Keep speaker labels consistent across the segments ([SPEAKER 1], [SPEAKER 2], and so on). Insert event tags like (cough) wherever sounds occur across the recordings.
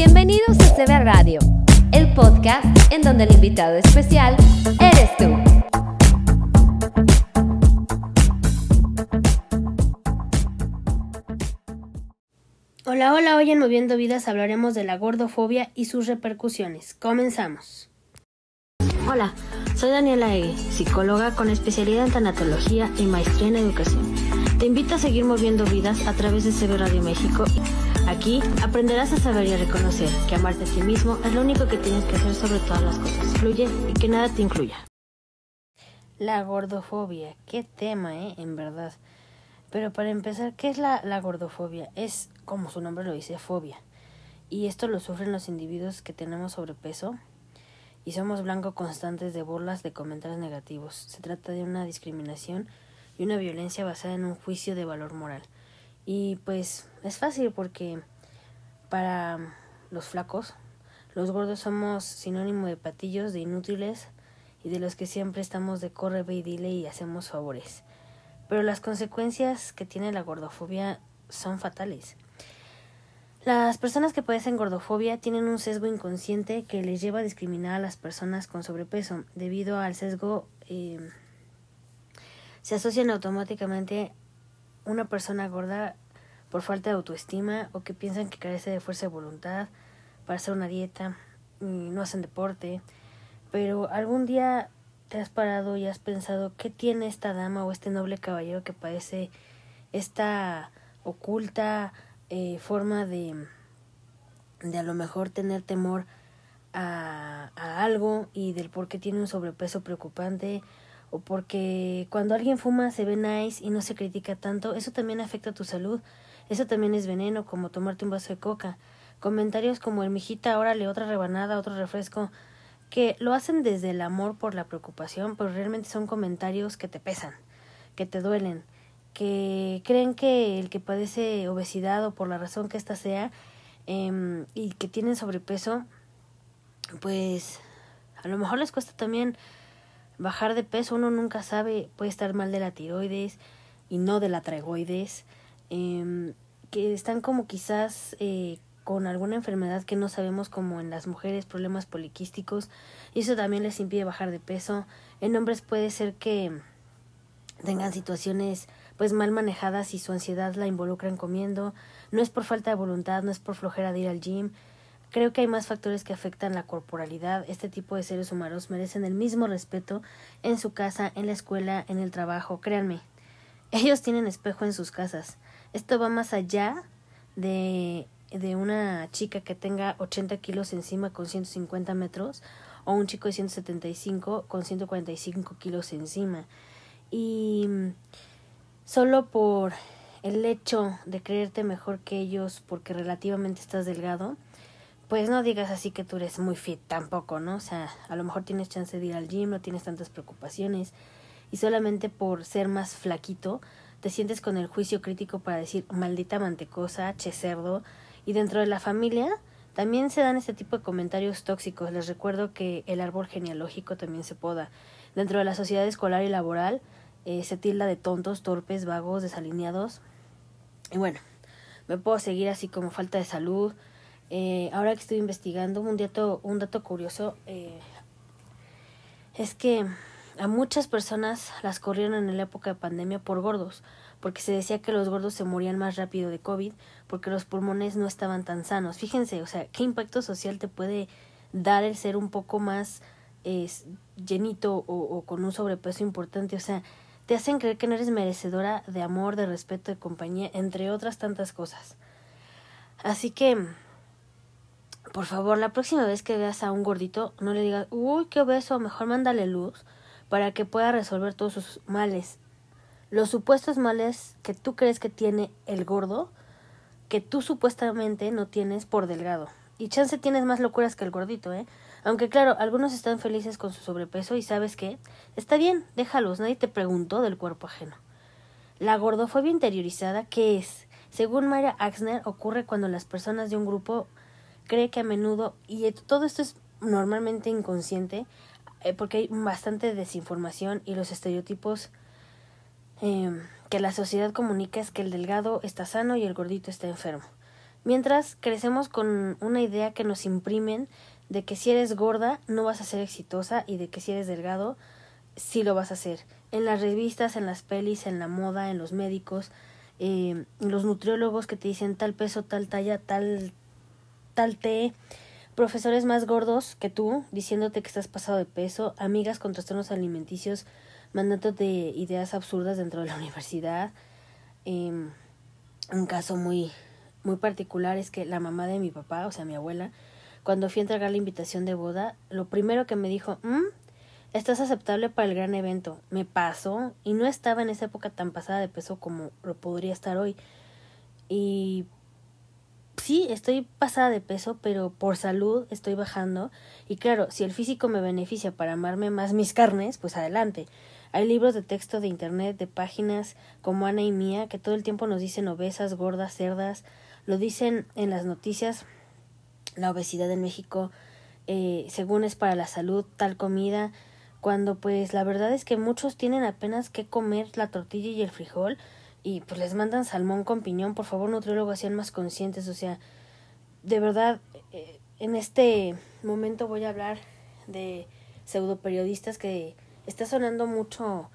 [SPEAKER 1] Bienvenidos a CB Radio, el podcast en donde el invitado especial eres tú.
[SPEAKER 2] Hola, hola, hoy en Moviendo Vidas hablaremos de la gordofobia y sus repercusiones. Comenzamos.
[SPEAKER 3] Hola, soy Daniela Egue, psicóloga con especialidad en tanatología y maestría en educación. Te invito a seguir moviendo vidas a través de CB Radio México. Aquí aprenderás a saber y a reconocer que amarte a ti mismo es lo único que tienes que hacer sobre todas las cosas. Fluye y que nada te incluya.
[SPEAKER 2] La gordofobia, qué tema, ¿eh? En verdad. Pero para empezar, ¿qué es la, la gordofobia? Es, como su nombre lo dice, fobia. Y esto lo sufren los individuos que tenemos sobrepeso y somos blanco constantes de burlas de comentarios negativos. Se trata de una discriminación y una violencia basada en un juicio de valor moral. Y pues es fácil porque para los flacos, los gordos somos sinónimo de patillos, de inútiles y de los que siempre estamos de corre, ve y dile y hacemos favores. Pero las consecuencias que tiene la gordofobia son fatales. Las personas que padecen gordofobia tienen un sesgo inconsciente que les lleva a discriminar a las personas con sobrepeso. Debido al sesgo, eh, se asocian automáticamente una persona gorda por falta de autoestima o que piensan que carece de fuerza de voluntad para hacer una dieta y no hacen deporte. Pero algún día te has parado y has pensado qué tiene esta dama o este noble caballero que padece esta oculta eh, forma de, de a lo mejor tener temor a, a algo y del por qué tiene un sobrepeso preocupante o porque cuando alguien fuma se ve nice y no se critica tanto, eso también afecta a tu salud. Eso también es veneno, como tomarte un vaso de coca. Comentarios como el mijita, órale, otra rebanada, otro refresco, que lo hacen desde el amor por la preocupación, pero realmente son comentarios que te pesan, que te duelen, que creen que el que padece obesidad o por la razón que ésta sea eh, y que tienen sobrepeso, pues a lo mejor les cuesta también bajar de peso, uno nunca sabe, puede estar mal de la tiroides y no de la tragoides, eh, que están como quizás eh, con alguna enfermedad que no sabemos como en las mujeres, problemas poliquísticos, y eso también les impide bajar de peso. En hombres puede ser que tengan situaciones pues mal manejadas y su ansiedad la involucran comiendo, no es por falta de voluntad, no es por flojera de ir al gym, Creo que hay más factores que afectan la corporalidad. Este tipo de seres humanos merecen el mismo respeto en su casa, en la escuela, en el trabajo. Créanme, (laughs) ellos tienen espejo en sus casas. Esto va más allá de, de una chica que tenga 80 kilos encima con 150 metros o un chico de 175 con 145 kilos encima. Y solo por el hecho de creerte mejor que ellos porque relativamente estás delgado, pues no digas así que tú eres muy fit tampoco, ¿no? O sea, a lo mejor tienes chance de ir al gym, no tienes tantas preocupaciones y solamente por ser más flaquito te sientes con el juicio crítico para decir maldita mantecosa, che cerdo y dentro de la familia también se dan este tipo de comentarios tóxicos. Les recuerdo que el árbol genealógico también se poda. Dentro de la sociedad escolar y laboral eh, se tilda de tontos, torpes, vagos, desalineados. Y bueno, me puedo seguir así como falta de salud, eh, ahora que estoy investigando, un dato, un dato curioso eh, es que a muchas personas las corrieron en la época de pandemia por gordos, porque se decía que los gordos se morían más rápido de COVID porque los pulmones no estaban tan sanos. Fíjense, o sea, qué impacto social te puede dar el ser un poco más llenito o, o con un sobrepeso importante, o sea, te hacen creer que no eres merecedora de amor, de respeto, de compañía, entre otras tantas cosas. Así que por favor, la próxima vez que veas a un gordito, no le digas, uy, qué obeso, mejor mándale luz para que pueda resolver todos sus males. Los supuestos males que tú crees que tiene el gordo, que tú supuestamente no tienes por delgado. Y chance tienes más locuras que el gordito, ¿eh? Aunque claro, algunos están felices con su sobrepeso y sabes qué, está bien, déjalos, nadie te preguntó del cuerpo ajeno. La gordofobia interiorizada, ¿qué es? Según Mayra Axner, ocurre cuando las personas de un grupo cree que a menudo, y todo esto es normalmente inconsciente, eh, porque hay bastante desinformación y los estereotipos eh, que la sociedad comunica es que el delgado está sano y el gordito está enfermo. Mientras crecemos con una idea que nos imprimen de que si eres gorda no vas a ser exitosa y de que si eres delgado sí lo vas a hacer. En las revistas, en las pelis, en la moda, en los médicos, eh, los nutriólogos que te dicen tal peso, tal talla, tal, tal té, profesores más gordos que tú diciéndote que estás pasado de peso, amigas con trastornos alimenticios mandándote ideas absurdas dentro de la (laughs) universidad. Eh, un caso muy, muy particular es que la mamá de mi papá, o sea, mi abuela, cuando fui a entregar la invitación de boda, lo primero que me dijo, mm, estás aceptable para el gran evento. Me pasó y no estaba en esa época tan pasada de peso como lo podría estar hoy. Y sí, estoy pasada de peso, pero por salud estoy bajando. Y claro, si el físico me beneficia para amarme más mis carnes, pues adelante. Hay libros de texto de internet, de páginas como Ana y Mía, que todo el tiempo nos dicen obesas, gordas, cerdas. Lo dicen en las noticias. La obesidad en México, eh, según es para la salud, tal comida cuando pues la verdad es que muchos tienen apenas que comer la tortilla y el frijol y pues les mandan salmón con piñón, por favor nutriólogos sean más conscientes, o sea, de verdad eh, en este momento voy a hablar de pseudoperiodistas que está sonando mucho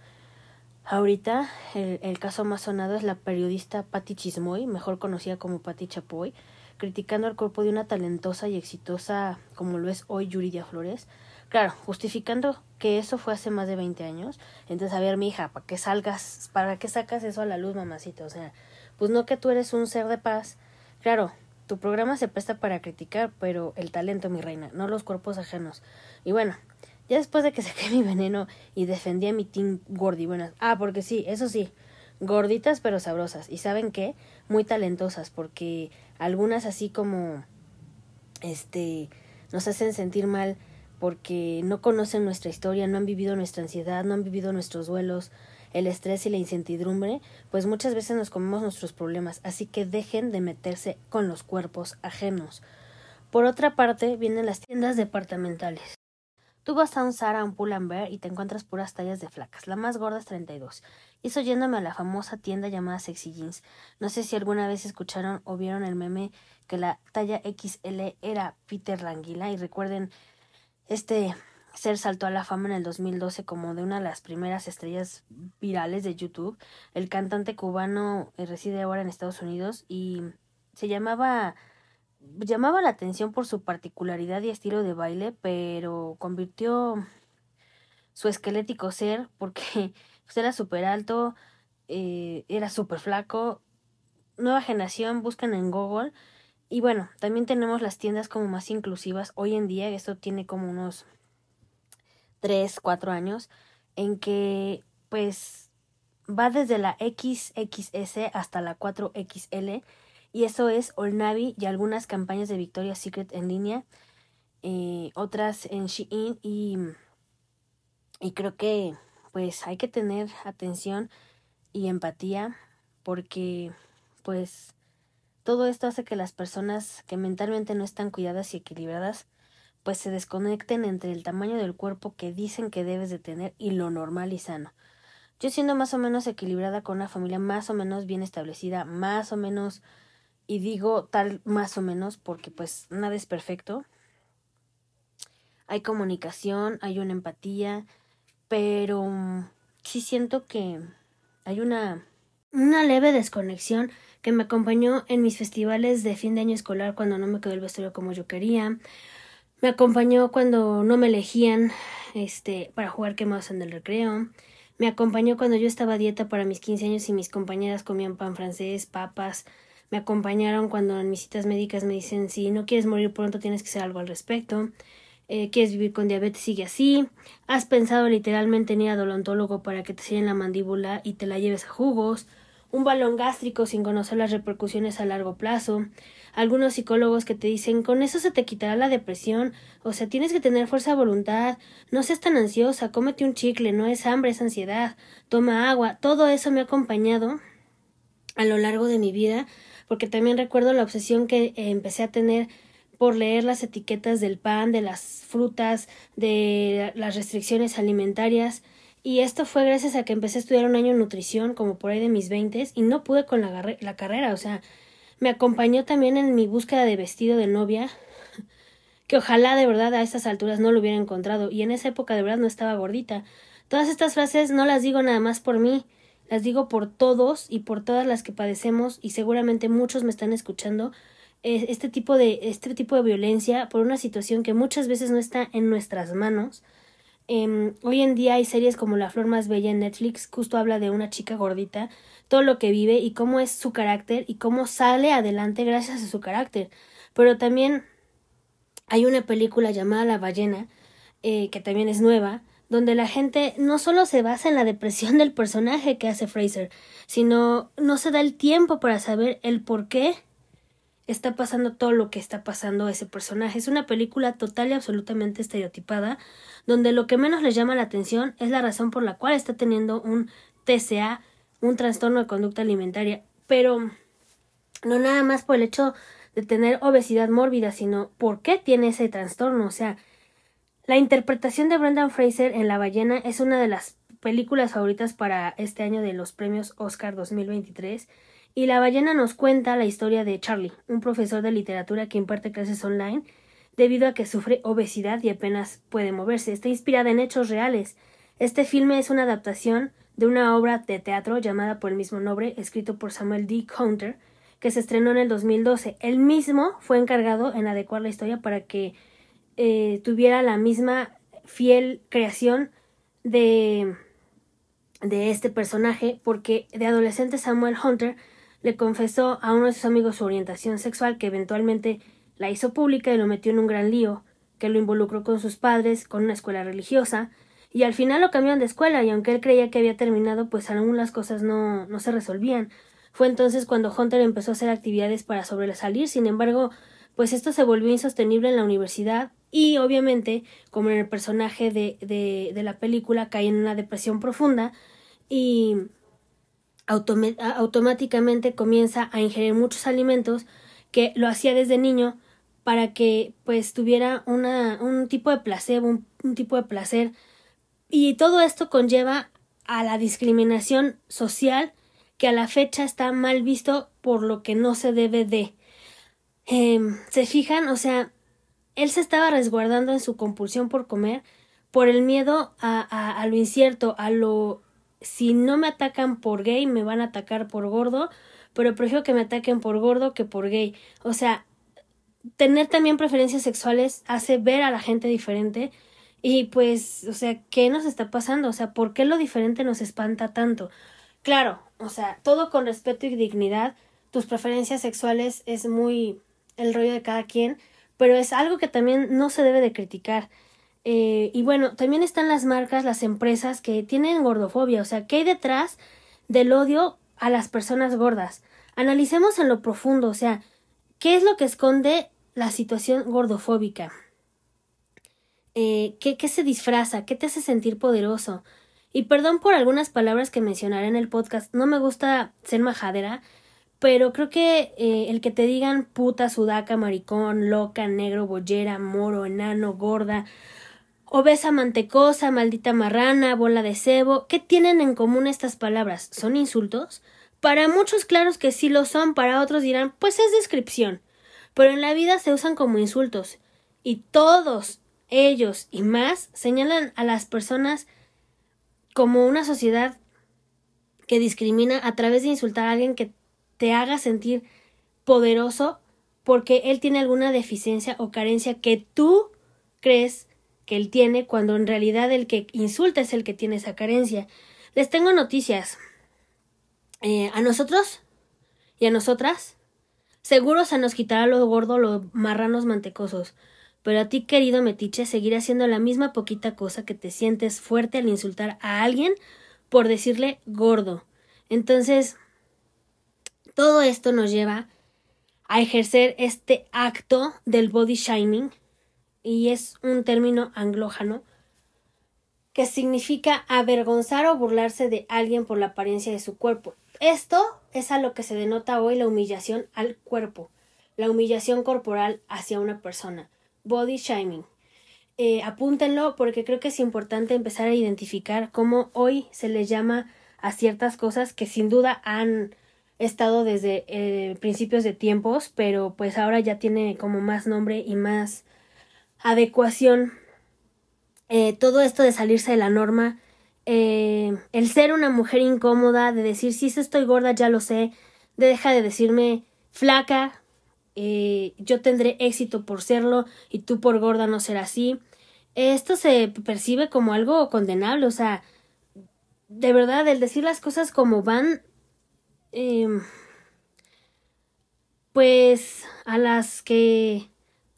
[SPEAKER 2] ahorita, el, el caso más sonado es la periodista Patti Chismoy, mejor conocida como Patti Chapoy, criticando el cuerpo de una talentosa y exitosa como lo es hoy Yuridia Flores, Claro, justificando que eso fue hace más de 20 años. Entonces, a ver, mi hija, ¿para qué salgas, para qué sacas eso a la luz, mamacita? O sea, pues no que tú eres un ser de paz. Claro, tu programa se presta para criticar, pero el talento, mi reina, no los cuerpos ajenos. Y bueno, ya después de que (laughs) saqué mi veneno y defendí a mi team gordi, bueno, ah, porque sí, eso sí, gorditas pero sabrosas. ¿Y saben qué? Muy talentosas, porque algunas así como, este, nos hacen sentir mal porque no conocen nuestra historia, no han vivido nuestra ansiedad, no han vivido nuestros duelos, el estrés y la incertidumbre, pues muchas veces nos comemos nuestros problemas, así que dejen de meterse con los cuerpos ajenos. Por otra parte, vienen las tiendas departamentales. Tú vas a un Zara, un Pull&Bear y te encuentras puras tallas de flacas. La más gorda es 32. Hizo yéndome a la famosa tienda llamada Sexy Jeans. No sé si alguna vez escucharon o vieron el meme que la talla XL era Peter Languila y recuerden este ser saltó a la fama en el 2012 como de una de las primeras estrellas virales de YouTube. El cantante cubano eh, reside ahora en Estados Unidos y se llamaba llamaba la atención por su particularidad y estilo de baile, pero convirtió su esquelético ser porque (laughs) pues, era súper alto, eh, era súper flaco. Nueva generación, buscan en Google y bueno, también tenemos las tiendas como más inclusivas. Hoy en día, esto tiene como unos 3, 4 años, en que pues va desde la XXS hasta la 4XL. Y eso es All Navy y algunas campañas de Victoria's Secret en línea. Eh, otras en Shein y, y creo que pues hay que tener atención y empatía porque pues todo esto hace que las personas que mentalmente no están cuidadas y equilibradas pues se desconecten entre el tamaño del cuerpo que dicen que debes de tener y lo normal y sano. Yo siendo más o menos equilibrada con una familia más o menos bien establecida, más o menos, y digo tal más o menos porque pues nada es perfecto. Hay comunicación, hay una empatía, pero sí siento que hay una, una leve desconexión que me acompañó en mis festivales de fin de año escolar cuando no me quedó el vestuario como yo quería. Me acompañó cuando no me elegían este para jugar quemados en el recreo. Me acompañó cuando yo estaba a dieta para mis 15 años y mis compañeras comían pan francés, papas. Me acompañaron cuando en mis citas médicas me dicen si no quieres morir pronto tienes que hacer algo al respecto. Eh, quieres vivir con diabetes, sigue así. Has pensado literalmente en ir al odontólogo para que te sellen la mandíbula y te la lleves a jugos un balón gástrico sin conocer las repercusiones a largo plazo, algunos psicólogos que te dicen con eso se te quitará la depresión, o sea, tienes que tener fuerza de voluntad, no seas tan ansiosa, cómete un chicle, no es hambre, es ansiedad, toma agua, todo eso me ha acompañado a lo largo de mi vida, porque también recuerdo la obsesión que eh, empecé a tener por leer las etiquetas del pan, de las frutas, de las restricciones alimentarias, y esto fue gracias a que empecé a estudiar un año en nutrición, como por ahí de mis veintes, y no pude con la, la carrera, o sea, me acompañó también en mi búsqueda de vestido de novia, (laughs) que ojalá de verdad a estas alturas no lo hubiera encontrado, y en esa época de verdad no estaba gordita. Todas estas frases no las digo nada más por mí, las digo por todos y por todas las que padecemos, y seguramente muchos me están escuchando, este tipo de, este tipo de violencia por una situación que muchas veces no está en nuestras manos. Em, hoy en día hay series como La Flor Más Bella en Netflix, justo habla de una chica gordita, todo lo que vive y cómo es su carácter y cómo sale adelante gracias a su carácter. Pero también hay una película llamada La ballena, eh, que también es nueva, donde la gente no solo se basa en la depresión (laughs) del personaje que hace Fraser, sino no se da el tiempo para saber el por qué está pasando todo lo que está pasando ese personaje. Es una película total y absolutamente estereotipada, donde lo que menos les llama la atención es la razón por la cual está teniendo un TCA, un trastorno de conducta alimentaria, pero no nada más por el hecho de tener obesidad mórbida, sino por qué tiene ese trastorno. O sea, la interpretación de Brendan Fraser en La ballena es una de las películas favoritas para este año de los premios Oscar 2023 y La ballena nos cuenta la historia de Charlie, un profesor de literatura que imparte clases online debido a que sufre obesidad y apenas puede moverse. Está inspirada en hechos reales. Este filme es una adaptación de una obra de teatro llamada por el mismo nombre, escrito por Samuel D. Counter, que se estrenó en el 2012. Él mismo fue encargado en adecuar la historia para que eh, tuviera la misma fiel creación de, de este personaje, porque de adolescente Samuel Hunter le confesó a uno de sus amigos su orientación sexual que eventualmente la hizo pública y lo metió en un gran lío, que lo involucró con sus padres, con una escuela religiosa, y al final lo cambiaron de escuela y aunque él creía que había terminado, pues aún las cosas no, no se resolvían. Fue entonces cuando Hunter empezó a hacer actividades para sobresalir, sin embargo, pues esto se volvió insostenible en la universidad y obviamente, como en el personaje de, de, de la película, cae en una depresión profunda y automáticamente comienza a ingerir muchos alimentos que lo hacía desde niño para que pues tuviera una, un tipo de placebo, un, tipo de placer y todo esto conlleva a la discriminación social que a la fecha está mal visto por lo que no se debe de. Em, ¿Se fijan? O sea, él se estaba resguardando en su compulsión por comer por el miedo a, a, a lo incierto, a lo si no me atacan por gay, me van a atacar por gordo, pero prefiero que me ataquen por gordo que por gay. O sea, tener también preferencias sexuales hace ver a la gente diferente y pues, o sea, ¿qué nos está pasando? O sea, ¿por qué lo diferente nos espanta tanto? Claro, o sea, todo con respeto y dignidad, tus preferencias sexuales es muy el rollo de cada quien, pero es algo que también no se debe de criticar. Eh, y bueno, también están las marcas, las empresas que tienen gordofobia, o sea, ¿qué hay detrás del odio a las personas gordas? Analicemos en lo profundo, o sea, ¿qué es lo que esconde la situación gordofóbica? Eh, ¿qué, ¿Qué se disfraza? ¿Qué te hace sentir poderoso? Y perdón por algunas palabras que mencionaré en el podcast, no me gusta ser majadera, pero creo que eh, el que te digan puta, sudaca, maricón, loca, negro, bollera, moro, enano, gorda, Obesa mantecosa, maldita marrana, bola de cebo. ¿Qué tienen en común estas palabras? ¿Son insultos? Para muchos claros que sí lo son, para otros dirán, pues es descripción. Pero en la vida se usan como insultos. Y todos ellos y más señalan a las personas como una sociedad que discrimina a través de insultar a alguien que te haga sentir poderoso porque él tiene alguna deficiencia o carencia que tú crees que él tiene cuando en realidad el que insulta es el que tiene esa carencia. Les tengo noticias. Eh, a nosotros y a nosotras, seguro se nos quitará lo gordo, los marranos mantecosos. Pero a ti, querido metiche, seguiré haciendo la misma poquita cosa que te sientes fuerte al insultar a alguien por decirle gordo. Entonces, todo esto nos lleva a ejercer este acto del body shaming y es un término anglójano que significa avergonzar o burlarse de alguien por la apariencia de su cuerpo. Esto es a lo que se denota hoy la humillación al cuerpo, la humillación corporal hacia una persona, body shaming. Eh, apúntenlo porque creo que es importante empezar a identificar cómo hoy se les llama a ciertas cosas que sin duda han estado desde eh, principios de tiempos, pero pues ahora ya tiene como más nombre y más adecuación. Eh, todo esto de salirse de la norma, eh, el ser una mujer incómoda, de decir si estoy gorda, ya lo sé, de deja de decirme flaca, yo tendré éxito por serlo y tú por gorda no ser así. Esto se percibe como algo condenable, o sea, de verdad, el decir las cosas como van Em, pues a las que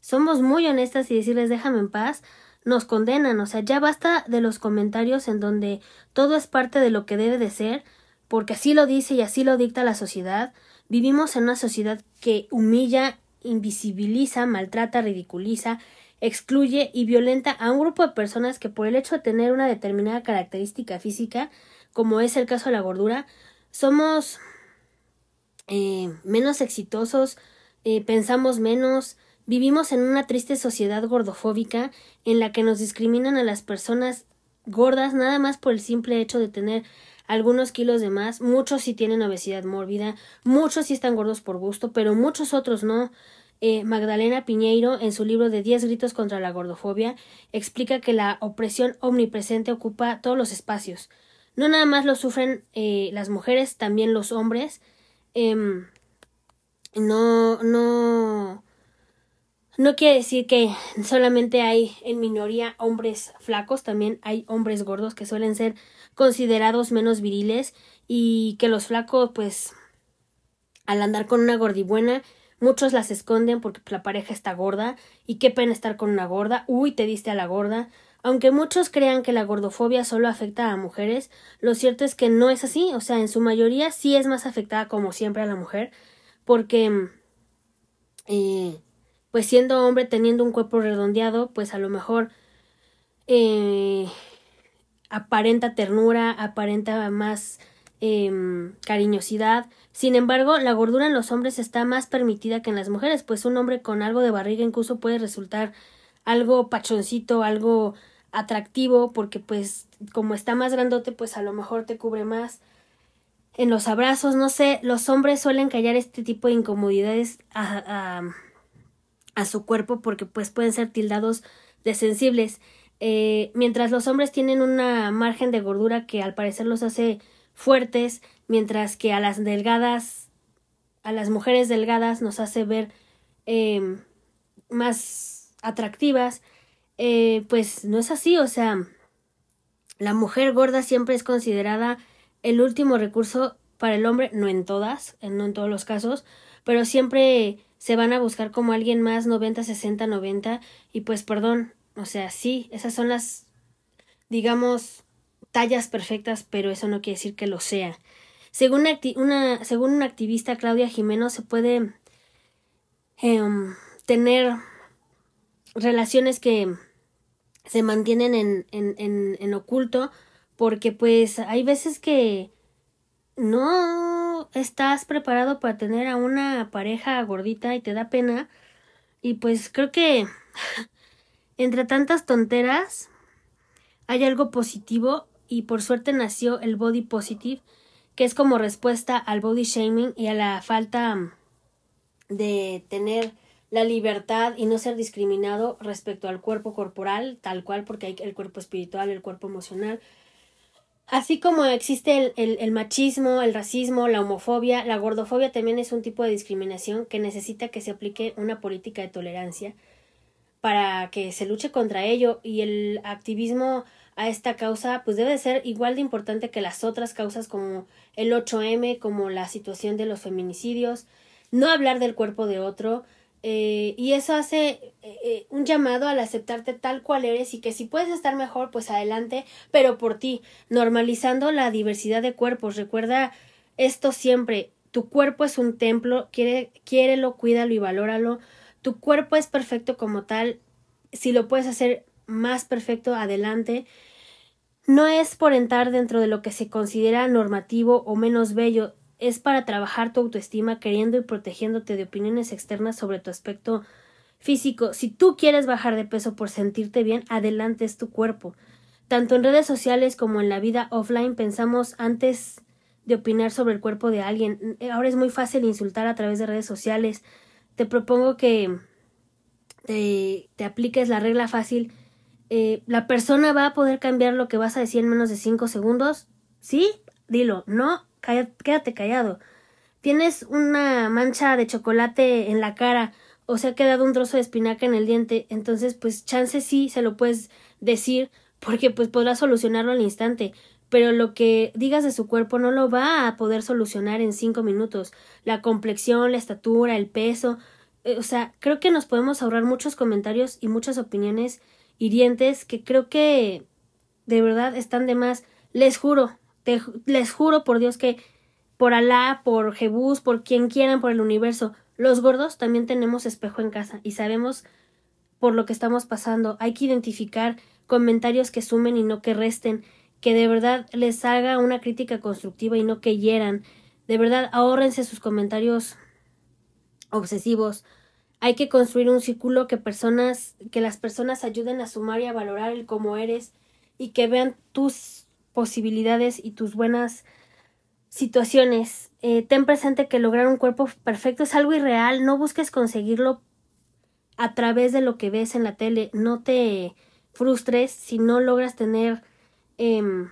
[SPEAKER 2] somos muy honestas y decirles déjame en paz, nos condenan, o sea, ya basta de los comentarios en donde todo es parte de lo que debe de ser, porque así lo dice y así lo dicta la sociedad. Vivimos en una sociedad que humilla, invisibiliza, maltrata, ridiculiza, excluye y violenta a un grupo de personas que por el hecho de tener una determinada característica física, como es el caso de la gordura, somos eh, menos exitosos, eh, pensamos menos, vivimos en una triste sociedad gordofóbica en la que nos discriminan a las personas gordas nada más por el simple hecho de tener algunos kilos de más, muchos sí tienen obesidad mórbida, muchos sí están gordos por gusto, pero muchos otros no. Eh, Magdalena Piñeiro, en su libro de Diez gritos contra la gordofobia, explica que la opresión omnipresente ocupa todos los espacios. No nada más lo sufren las mujeres, también los hombres, Em, no, no, no quiere decir que solamente hay en minoría hombres flacos, también hay hombres gordos que suelen ser considerados menos viriles y que los flacos, pues, al andar con una gordibuena, muchos las esconden porque la pareja está gorda y qué pena estar con una gorda, uy, te diste a la gorda, aunque muchos crean que la gordofobia solo afecta a mujeres, lo cierto es que no es así, o sea, en su mayoría sí es más afectada como siempre a la mujer, porque eh, pues siendo hombre teniendo un cuerpo redondeado, pues a lo mejor eh, aparenta ternura, aparenta más em, cariñosidad. Sin embargo, la gordura en los hombres está más permitida que en las mujeres, pues un hombre con algo de barriga incluso puede resultar algo pachoncito, algo atractivo porque pues como está más grandote pues a lo mejor te cubre más en los abrazos, no sé, los hombres suelen callar este tipo de incomodidades a, su cuerpo porque pues pueden ser tildados de sensibles. Eh, mientras los hombres tienen una margen de gordura que al parecer los hace fuertes, mientras que a las delgadas, a las mujeres delgadas nos hace ver eh, más atractivas. Eh, pues no es así, o sea, la mujer gorda siempre es considerada el último recurso para el hombre, no en todas, no en todos los casos, pero siempre se van a buscar como alguien más 90, 60, 90 y pues perdón, o sea, sí, esas son las, digamos, tallas perfectas, pero eso no quiere decir que lo sea. Según una, según una activista, Claudia Jimeno, se puede em, tener relaciones que se mantienen en, en, en, en oculto porque pues hay veces que no estás preparado para tener a una pareja gordita y te da pena y pues creo que (laughs) entre tantas tonteras hay algo positivo y por suerte nació el body positive que es como respuesta al body shaming y a la falta de tener la libertad y no ser discriminado respecto al cuerpo corporal, tal cual, porque hay el cuerpo espiritual, el cuerpo emocional. Así como existe el, el, machismo, el racismo, la homofobia, la gordofobia también es un tipo de discriminación que necesita que se aplique una política de tolerancia para que se luche contra ello. Y el activismo a esta causa pues debe ser igual de importante que las otras causas como el 8M, como la situación de los feminicidios, no hablar del cuerpo de otro, eh, y eso hace eh, eh, un llamado al aceptarte tal cual eres y que si puedes estar mejor, pues adelante, pero por ti, normalizando la diversidad de cuerpos. Recuerda esto siempre, tu cuerpo es un templo, quiere, quiérelo, cuídalo y valóralo. Tu cuerpo es perfecto como tal, si lo puedes hacer más perfecto, adelante. No es por entrar dentro de lo que se considera normativo o menos bello, es para trabajar tu autoestima queriendo y protegiéndote de opiniones externas sobre tu aspecto físico. Si tú quieres bajar de peso por sentirte bien, adelante es tu cuerpo. Tanto en redes sociales como en la vida offline pensamos antes de opinar sobre el cuerpo de alguien. Ahora es muy fácil insultar a través de redes sociales. Te propongo que te, apliques la regla fácil. Eh, ¿La persona va a poder cambiar lo que vas a decir en menos de cinco segundos? ¿Sí? Dilo. No, quédate callado. Tienes una mancha de chocolate en la cara o se ha quedado un trozo de espinaca en el diente, entonces pues chance sí se lo puedes decir porque pues podrás solucionarlo al instante, pero lo que digas de su cuerpo no lo va a poder solucionar en cinco minutos. La complexión, la estatura, el peso, eh, o sea, creo que nos podemos ahorrar muchos comentarios y muchas opiniones hirientes que creo que de verdad están de más. Les juro, les juro por Dios que por Alá, por Jebús, por quien quieran, por el universo, los gordos también tenemos espejo en casa y sabemos por lo que estamos pasando. Hay que identificar comentarios que sumen y no que resten, que de verdad les haga una crítica constructiva y no que hieran. De verdad, ahórrense sus comentarios obsesivos. Hay que construir un círculo que personas, que las personas ayuden a sumar y a valorar el cómo eres y que vean tus posibilidades y tus buenas situaciones. Eh, ten presente que lograr un cuerpo perfecto es algo irreal. No busques conseguirlo a través de lo que ves en la tele. No te frustres si no logras tener em,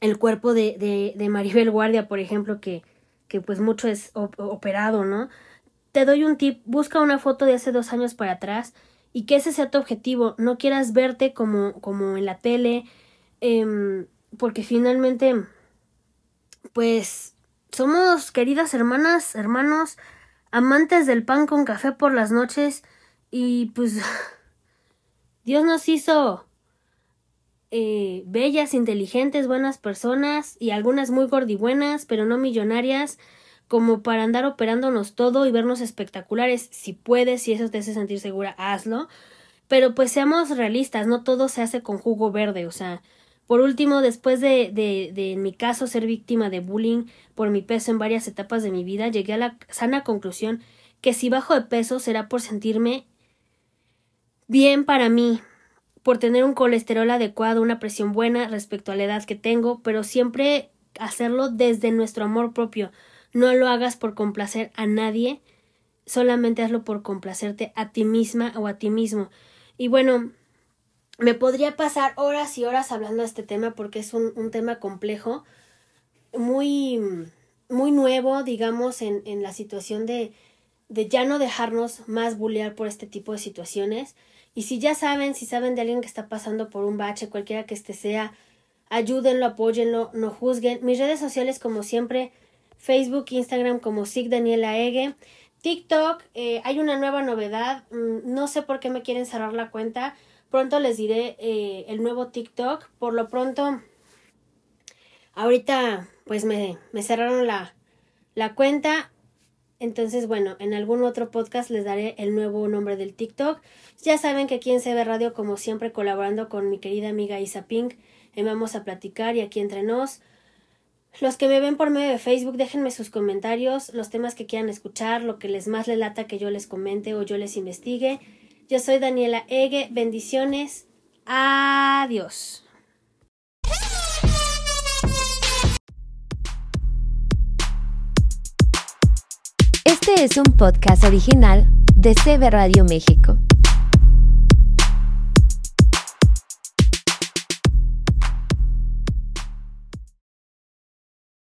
[SPEAKER 2] el cuerpo de, de, Maribel Guardia, por ejemplo, que, que pues mucho es operado, ¿no? Te doy un tip, busca una foto de hace dos años para atrás y que ese sea tu objetivo. No quieras verte como, como en la tele, em, porque finalmente, pues somos queridas hermanas, hermanos, amantes del pan con café por las noches y pues (laughs) Dios nos hizo eh, bellas, inteligentes, buenas personas y algunas muy gordibuenas, pero no millonarias, como para andar operándonos todo y vernos espectaculares. Si puedes, si eso te hace sentir segura, hazlo. Pero pues seamos realistas, no todo se hace con jugo verde, o sea, por último, después de, de, de, en mi caso, ser víctima de bullying por mi peso en varias etapas de mi vida, llegué a la sana conclusión que si bajo de peso será por sentirme bien para mí, por tener un colesterol adecuado, una presión buena respecto a la edad que tengo, pero siempre hacerlo desde nuestro amor propio. No lo hagas por complacer a nadie, solamente hazlo por complacerte a ti misma o a ti mismo. Y bueno, me podría pasar horas y horas hablando de este tema porque es un, un tema complejo, muy, muy nuevo, digamos, en, en la situación de, de ya no dejarnos más bullear por este tipo de situaciones. Y si ya saben, si saben de alguien que está pasando por un bache, cualquiera que este sea, ayúdenlo, apóyenlo, no juzguen. Mis redes sociales, como siempre, Facebook, Instagram como SIG Daniela Ege. TikTok, eh, hay una nueva novedad. Mm, no sé por qué me quieren cerrar la cuenta. Pronto les diré eh, el nuevo TikTok. Por lo pronto, ahorita pues me, cerraron la, la cuenta. Entonces, bueno, en algún otro podcast les daré el nuevo nombre del TikTok. Ya saben que aquí en CB Radio, como siempre, colaborando con mi querida amiga Isa Pink, vamos a platicar y aquí entre nos. Los que me ven por medio de Facebook, déjenme sus comentarios, los temas que quieran escuchar, lo que les más les lata que yo les comente o yo les investigue. Yo soy Daniela Ege, bendiciones. Adiós.
[SPEAKER 1] Este es un podcast original de CB Radio México.